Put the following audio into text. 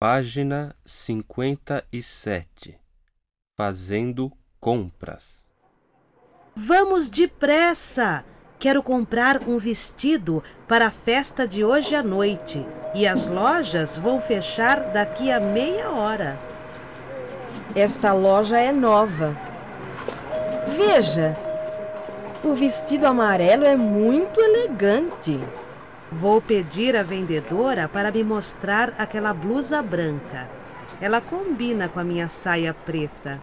Página 57 Fazendo compras. Vamos depressa! Quero comprar um vestido para a festa de hoje à noite e as lojas vão fechar daqui a meia hora. Esta loja é nova. Veja, o vestido amarelo é muito elegante. Vou pedir à vendedora para me mostrar aquela blusa branca. Ela combina com a minha saia preta.